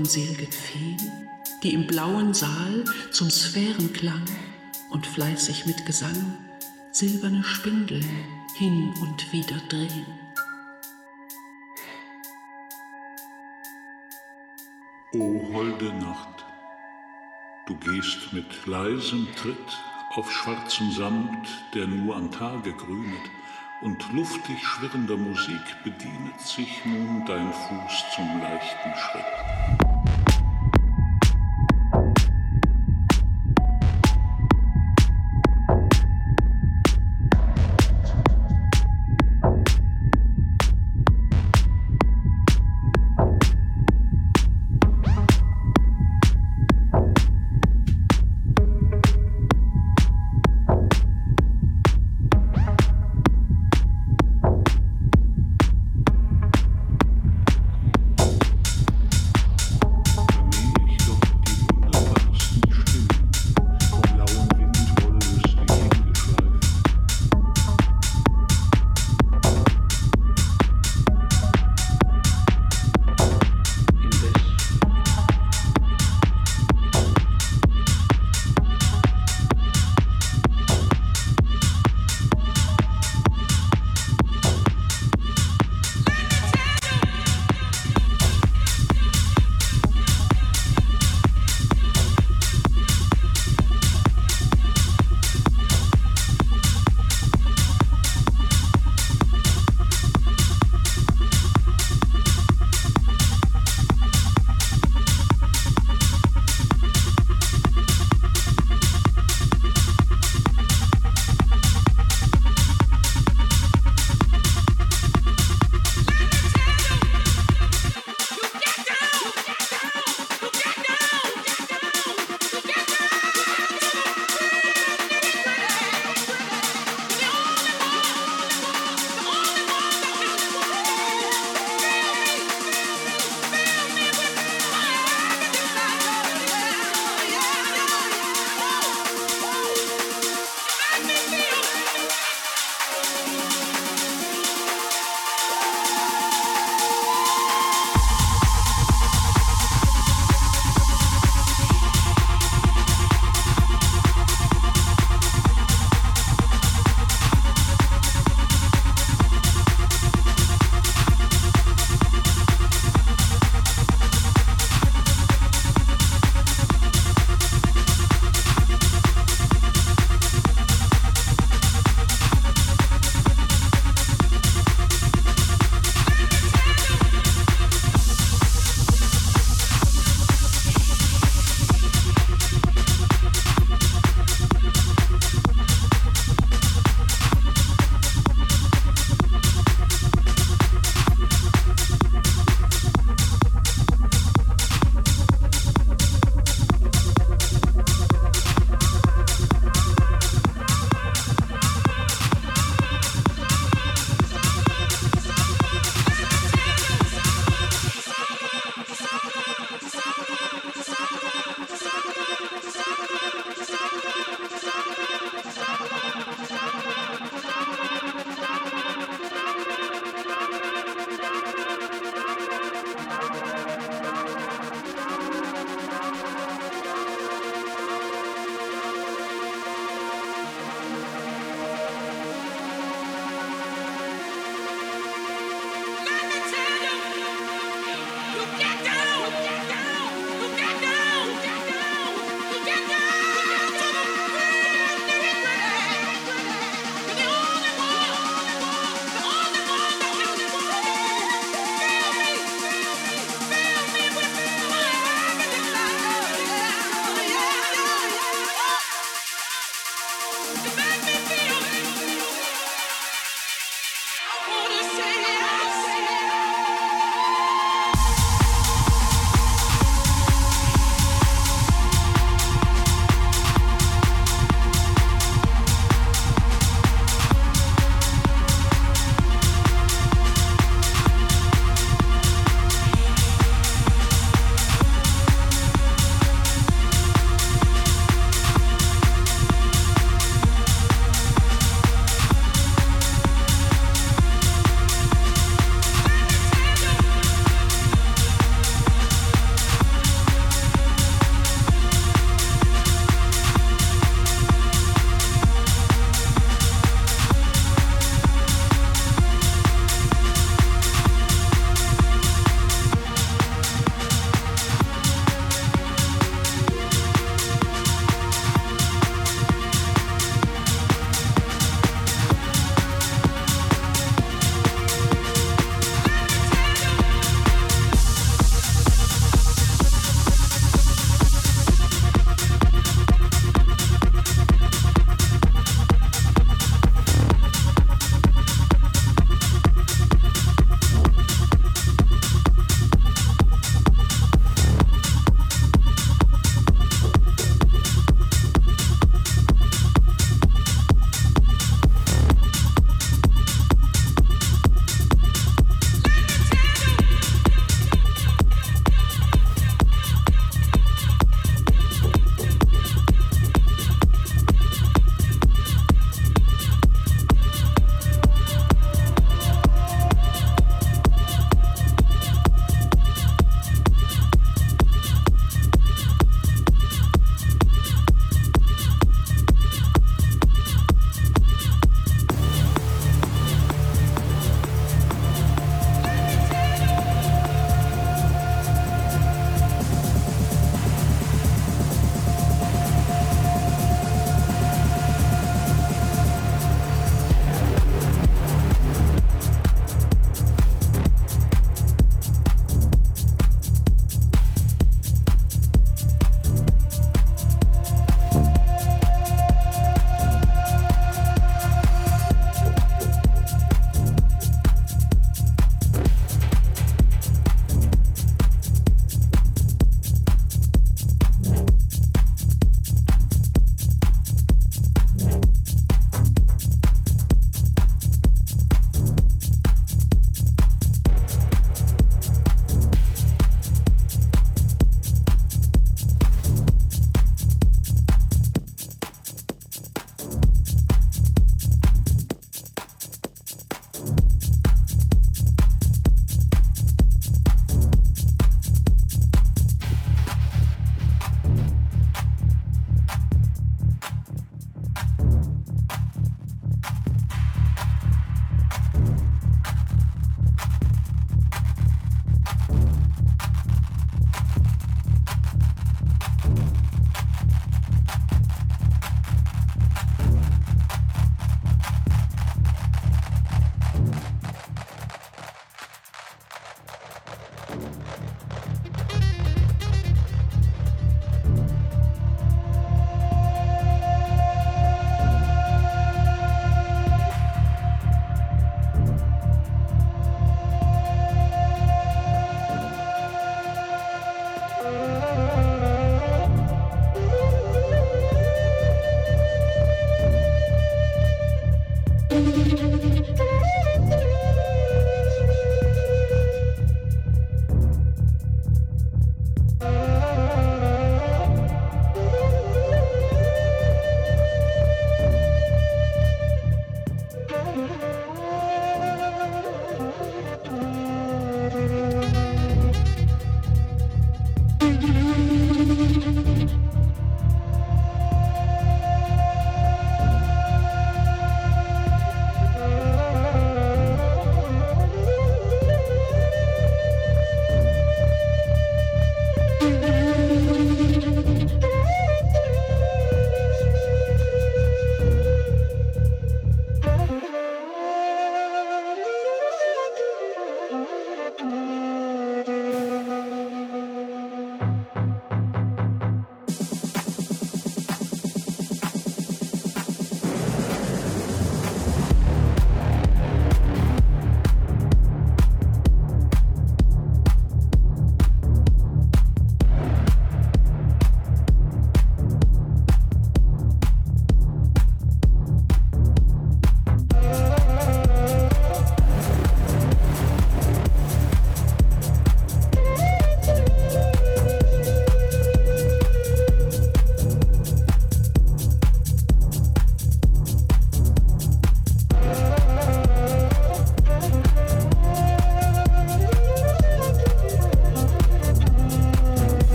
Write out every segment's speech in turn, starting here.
von selgen Feen, die im blauen Saal zum Sphärenklang und fleißig mit Gesang silberne Spindeln hin und wieder drehen. O holde Nacht, du gehst mit leisem Tritt auf schwarzem Samt, der nur am Tage grünet, und luftig schwirrender Musik bedienet sich nun dein Fuß zum leichten Schritt.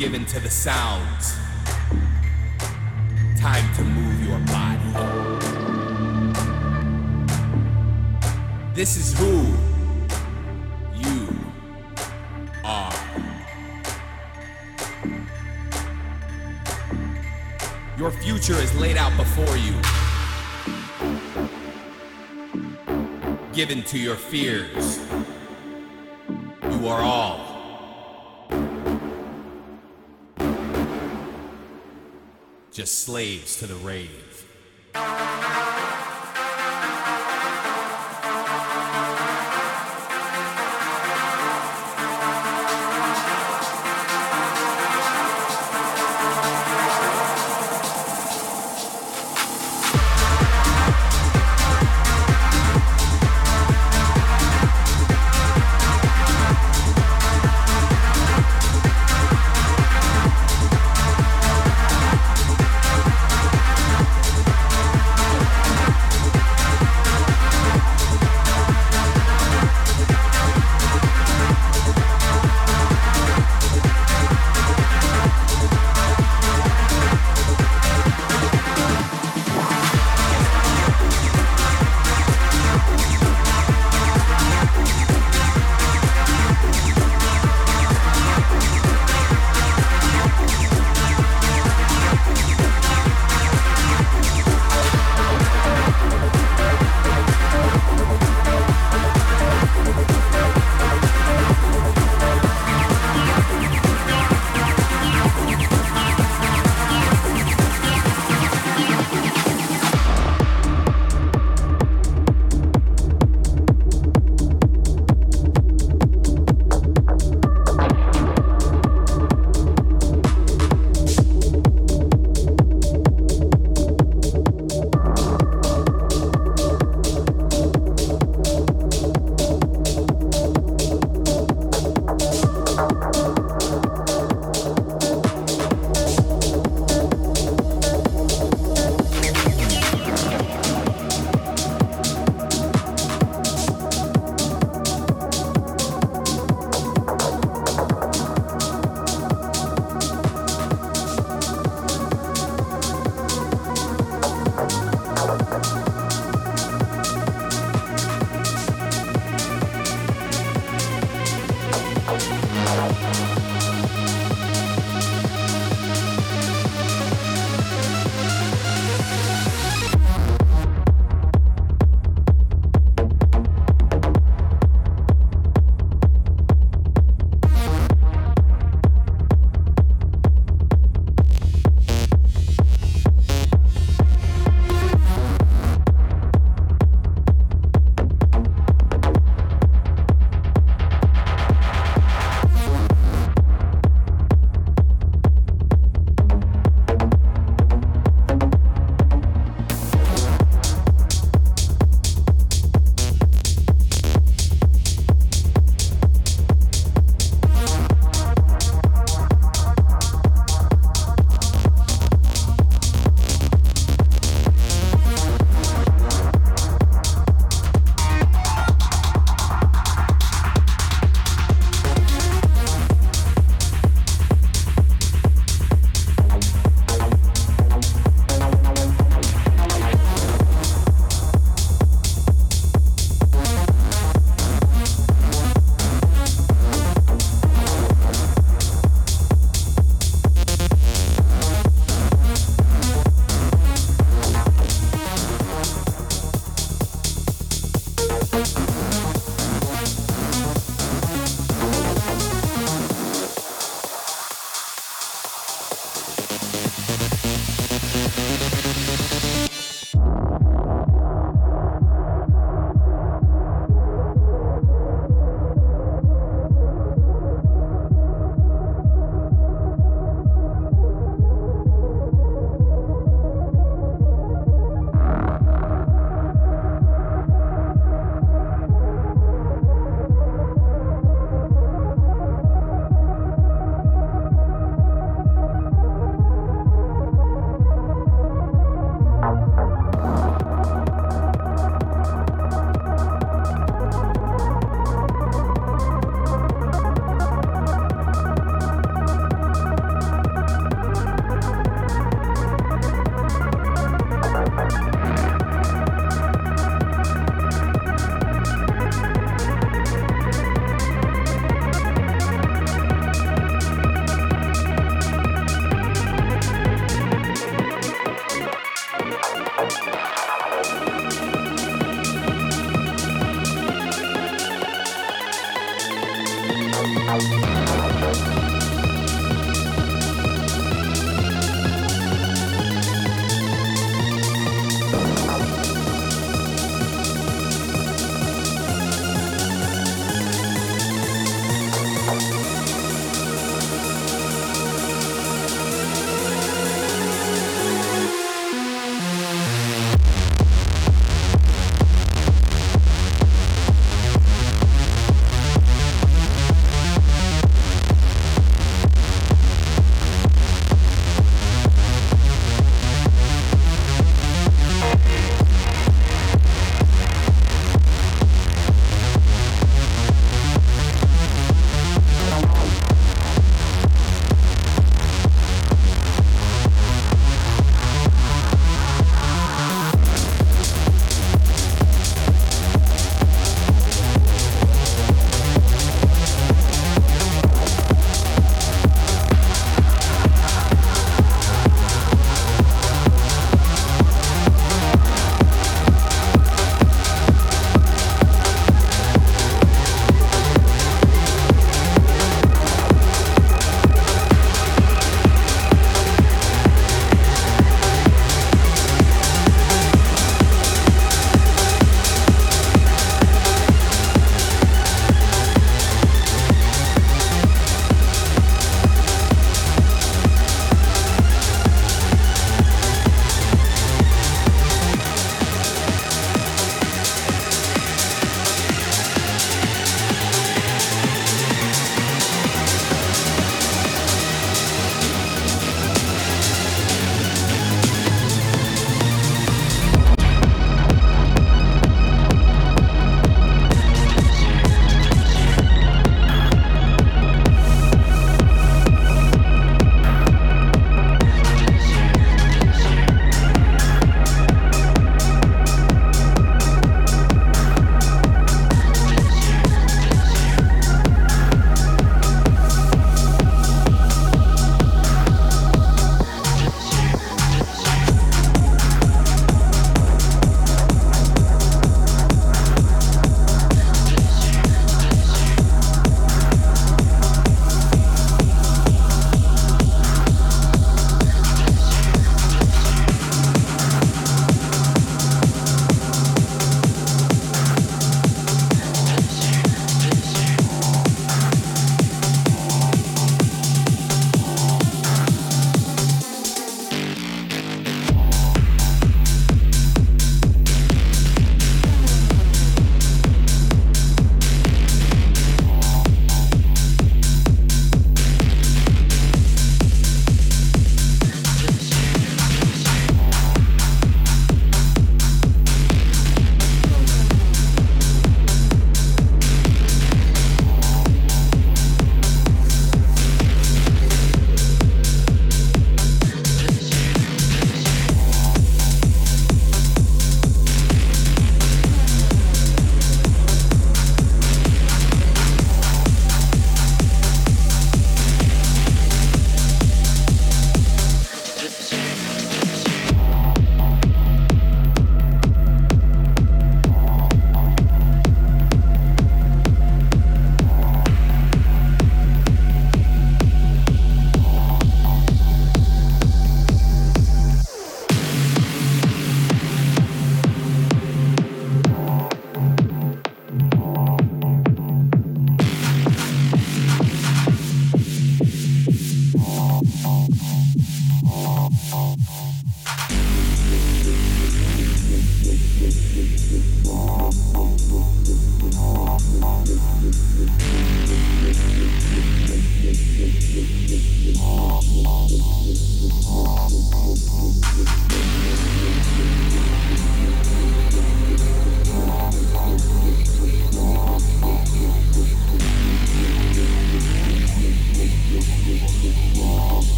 Time to give in to the sounds. Time to move your body. This is who you are. Your future is laid out before you. Given to your fears. You are all. Just slaves to the rave.